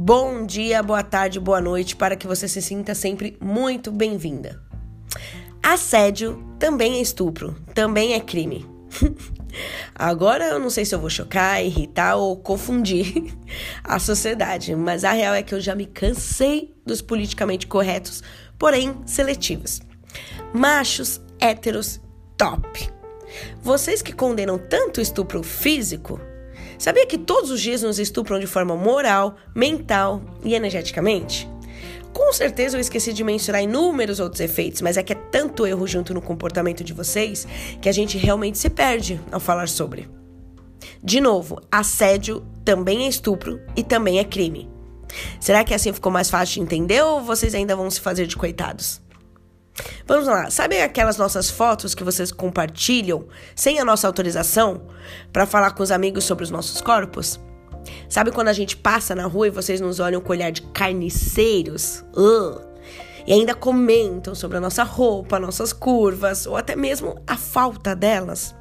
Bom dia, boa tarde, boa noite, para que você se sinta sempre muito bem-vinda. Assédio também é estupro, também é crime. Agora eu não sei se eu vou chocar, irritar ou confundir a sociedade, mas a real é que eu já me cansei dos politicamente corretos, porém seletivos. Machos héteros top. Vocês que condenam tanto estupro físico, sabia que todos os dias nos estupram de forma moral, mental e energeticamente? Com certeza eu esqueci de mencionar inúmeros outros efeitos, mas é que é tanto erro junto no comportamento de vocês que a gente realmente se perde ao falar sobre. De novo, assédio também é estupro e também é crime. Será que assim ficou mais fácil de entender ou vocês ainda vão se fazer de coitados? Vamos lá, sabem aquelas nossas fotos que vocês compartilham sem a nossa autorização para falar com os amigos sobre os nossos corpos? Sabe quando a gente passa na rua e vocês nos olham com olhar de carniceiros? Uh, e ainda comentam sobre a nossa roupa, nossas curvas ou até mesmo a falta delas?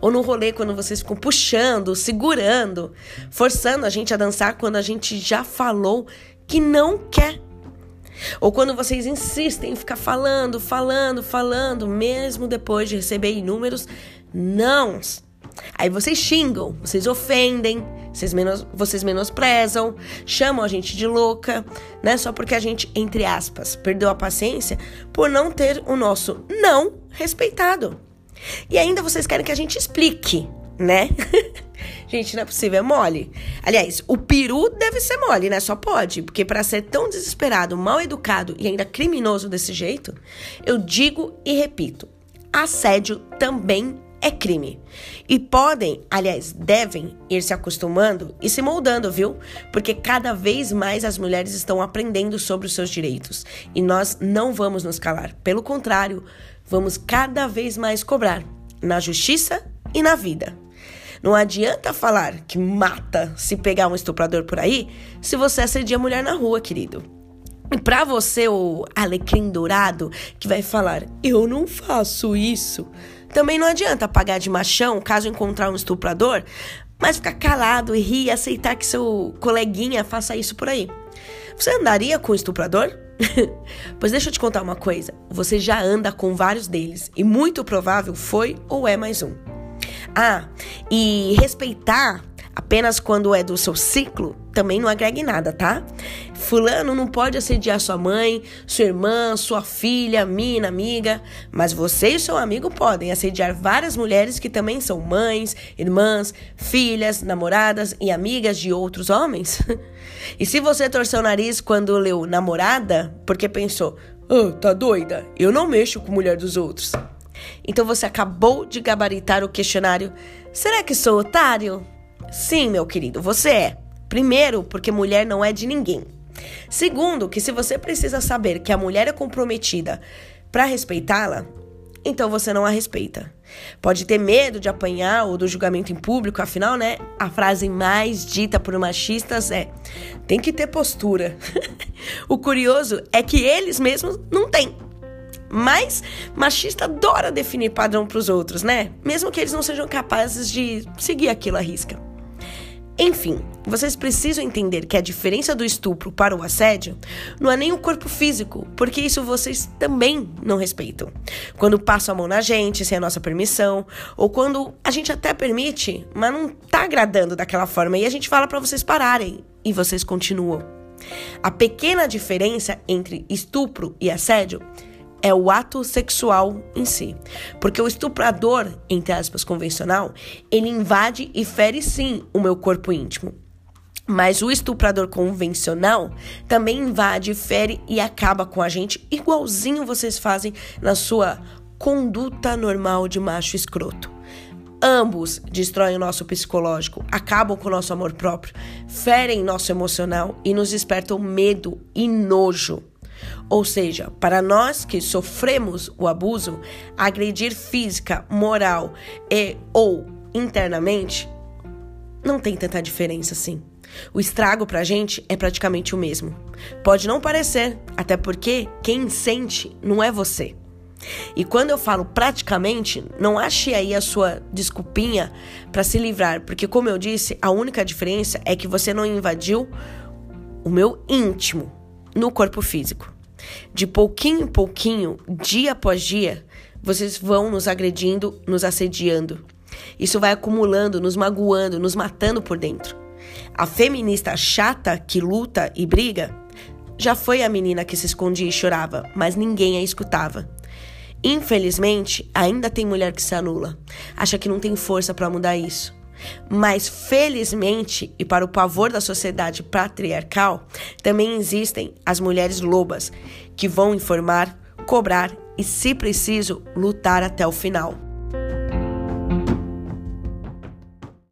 Ou no rolê quando vocês ficam puxando, segurando, forçando a gente a dançar quando a gente já falou que não quer ou quando vocês insistem em ficar falando, falando, falando, mesmo depois de receber inúmeros nãos. Aí vocês xingam, vocês ofendem, vocês, menos, vocês menosprezam, chamam a gente de louca, né? Só porque a gente, entre aspas, perdeu a paciência por não ter o nosso não respeitado. E ainda vocês querem que a gente explique, né? Gente, não é possível, é mole. Aliás, o peru deve ser mole, né? Só pode. Porque para ser tão desesperado, mal educado e ainda criminoso desse jeito, eu digo e repito: assédio também é crime. E podem, aliás, devem ir se acostumando e se moldando, viu? Porque cada vez mais as mulheres estão aprendendo sobre os seus direitos. E nós não vamos nos calar. Pelo contrário, vamos cada vez mais cobrar na justiça e na vida. Não adianta falar que mata se pegar um estuprador por aí se você assedia mulher na rua, querido. E pra você, o alecrim dourado, que vai falar, eu não faço isso, também não adianta pagar de machão caso encontrar um estuprador, mas ficar calado e rir e aceitar que seu coleguinha faça isso por aí. Você andaria com um estuprador? pois deixa eu te contar uma coisa: você já anda com vários deles e muito provável foi ou é mais um. Ah, e respeitar apenas quando é do seu ciclo também não agrega nada, tá? Fulano não pode assediar sua mãe, sua irmã, sua filha, mina, amiga, mas você e seu amigo podem assediar várias mulheres que também são mães, irmãs, filhas, namoradas e amigas de outros homens. e se você torceu o nariz quando leu namorada, porque pensou, oh, tá doida, eu não mexo com mulher dos outros. Então você acabou de gabaritar o questionário. Será que sou otário? Sim, meu querido, você é. Primeiro, porque mulher não é de ninguém. Segundo, que se você precisa saber que a mulher é comprometida para respeitá-la, então você não a respeita. Pode ter medo de apanhar ou do julgamento em público, afinal, né? A frase mais dita por machistas é: tem que ter postura. o curioso é que eles mesmos não têm. Mas machista adora definir padrão para os outros, né? Mesmo que eles não sejam capazes de seguir aquilo à risca. Enfim, vocês precisam entender que a diferença do estupro para o assédio não é nem o corpo físico, porque isso vocês também não respeitam. Quando passam a mão na gente sem a nossa permissão, ou quando a gente até permite, mas não tá agradando daquela forma e a gente fala para vocês pararem e vocês continuam. A pequena diferença entre estupro e assédio é o ato sexual em si. Porque o estuprador, entre aspas, convencional, ele invade e fere sim o meu corpo íntimo. Mas o estuprador convencional também invade, fere e acaba com a gente, igualzinho vocês fazem na sua conduta normal de macho escroto. Ambos destroem o nosso psicológico, acabam com o nosso amor próprio, ferem nosso emocional e nos despertam medo e nojo. Ou seja, para nós que sofremos o abuso, agredir física, moral e ou internamente não tem tanta diferença assim. O estrago pra gente é praticamente o mesmo. Pode não parecer, até porque quem sente não é você. E quando eu falo praticamente, não ache aí a sua desculpinha para se livrar, porque como eu disse, a única diferença é que você não invadiu o meu íntimo no corpo físico. De pouquinho em pouquinho, dia após dia, vocês vão nos agredindo, nos assediando. Isso vai acumulando, nos magoando, nos matando por dentro. A feminista chata que luta e briga já foi a menina que se escondia e chorava, mas ninguém a escutava. Infelizmente, ainda tem mulher que se anula, acha que não tem força para mudar isso. Mas felizmente, e para o pavor da sociedade patriarcal, também existem as mulheres lobas que vão informar, cobrar e, se preciso, lutar até o final.